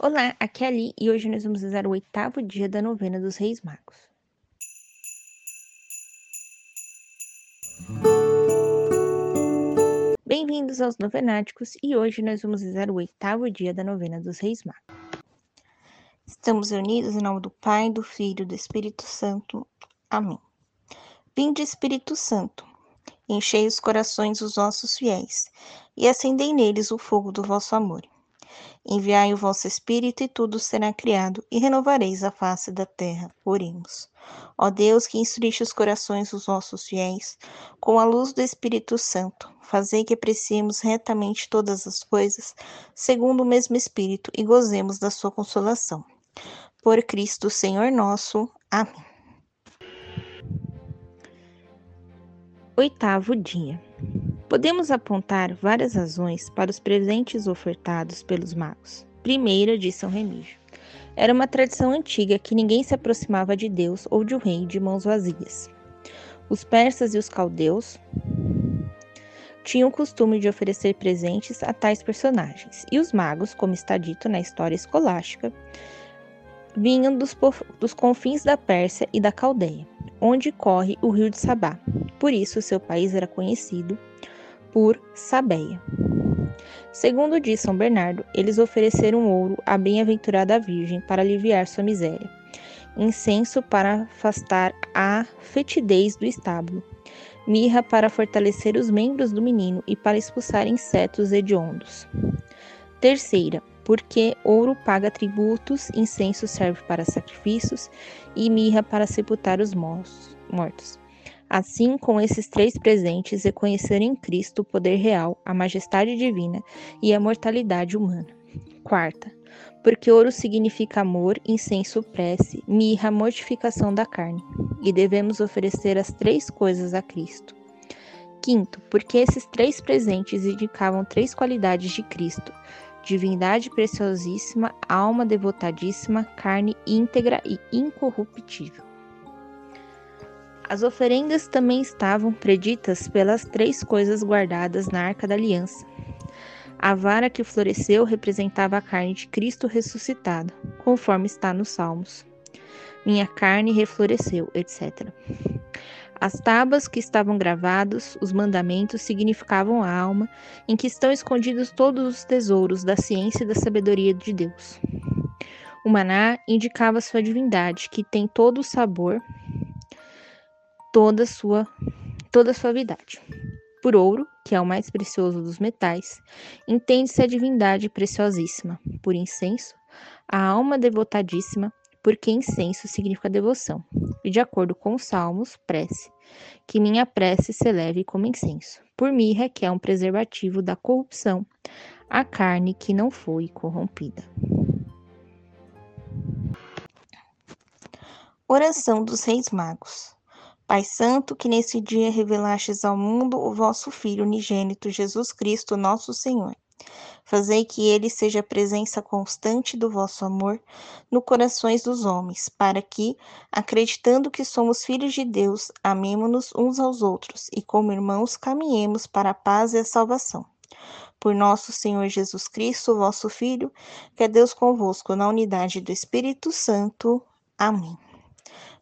Olá, aqui é Ali e hoje nós vamos rezar o oitavo dia da novena dos Reis Magos. Bem-vindos aos Novenáticos e hoje nós vamos rezar o oitavo dia da novena dos Reis Magos. Estamos reunidos em nome do Pai, do Filho e do Espírito Santo. Amém. Vinde, Espírito Santo, enchei os corações dos vossos fiéis e acendei neles o fogo do vosso amor. Enviai o vosso Espírito e tudo será criado, e renovareis a face da terra. Oremos. Ó Deus, que instruiste os corações dos vossos fiéis, com a luz do Espírito Santo, fazei que apreciemos retamente todas as coisas, segundo o mesmo Espírito, e gozemos da sua consolação. Por Cristo, Senhor nosso. Amém. Oitavo dia. Podemos apontar várias razões para os presentes ofertados pelos magos. Primeira, de São Remígio. Era uma tradição antiga que ninguém se aproximava de Deus ou de um rei de mãos vazias. Os persas e os caldeus tinham o costume de oferecer presentes a tais personagens, e os magos, como está dito na história escolástica, vinham dos, dos confins da Pérsia e da Caldeia, onde corre o rio de Sabá. Por isso, seu país era conhecido por Sabeia. Segundo diz São Bernardo, eles ofereceram ouro à bem-aventurada Virgem para aliviar sua miséria, incenso para afastar a fetidez do estábulo, mirra para fortalecer os membros do menino e para expulsar insetos hediondos. Terceira, porque ouro paga tributos, incenso serve para sacrifícios e mirra para sepultar os mortos. Assim, com esses três presentes, reconhecer em Cristo o poder real, a majestade divina e a mortalidade humana. Quarta, porque ouro significa amor, incenso, prece, mirra, mortificação da carne, e devemos oferecer as três coisas a Cristo. Quinto, porque esses três presentes indicavam três qualidades de Cristo: divindade preciosíssima, alma devotadíssima, carne íntegra e incorruptível. As oferendas também estavam preditas pelas três coisas guardadas na arca da aliança. A vara que floresceu representava a carne de Cristo ressuscitado, conforme está nos Salmos. Minha carne refloresceu, etc. As tábuas que estavam gravados, os mandamentos, significavam a alma, em que estão escondidos todos os tesouros da ciência e da sabedoria de Deus. O maná indicava sua divindade, que tem todo o sabor toda sua toda a suavidade. Por ouro, que é o mais precioso dos metais, entende-se a divindade preciosíssima. Por incenso, a alma devotadíssima, porque incenso significa devoção. E de acordo com os salmos, prece, que minha prece se eleve como incenso. Por mirra, que é um preservativo da corrupção, a carne que não foi corrompida. Oração dos Reis Magos. Pai Santo, que nesse dia revelastes ao mundo o vosso Filho unigênito, Jesus Cristo, nosso Senhor. Fazei que ele seja a presença constante do vosso amor no corações dos homens, para que, acreditando que somos filhos de Deus, amemo-nos uns aos outros e, como irmãos, caminhemos para a paz e a salvação. Por nosso Senhor Jesus Cristo, vosso Filho, que é Deus convosco, na unidade do Espírito Santo. Amém.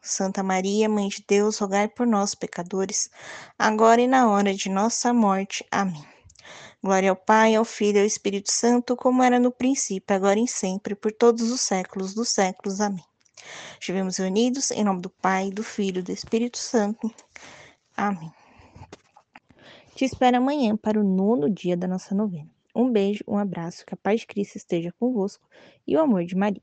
Santa Maria, Mãe de Deus, rogai por nós, pecadores, agora e na hora de nossa morte. Amém. Glória ao Pai, ao Filho e ao Espírito Santo, como era no princípio, agora e sempre, por todos os séculos dos séculos. Amém. Estivemos reunidos em nome do Pai, do Filho e do Espírito Santo. Amém. Te espero amanhã para o nono dia da nossa novena. Um beijo, um abraço, que a paz de Cristo esteja convosco e o amor de Maria.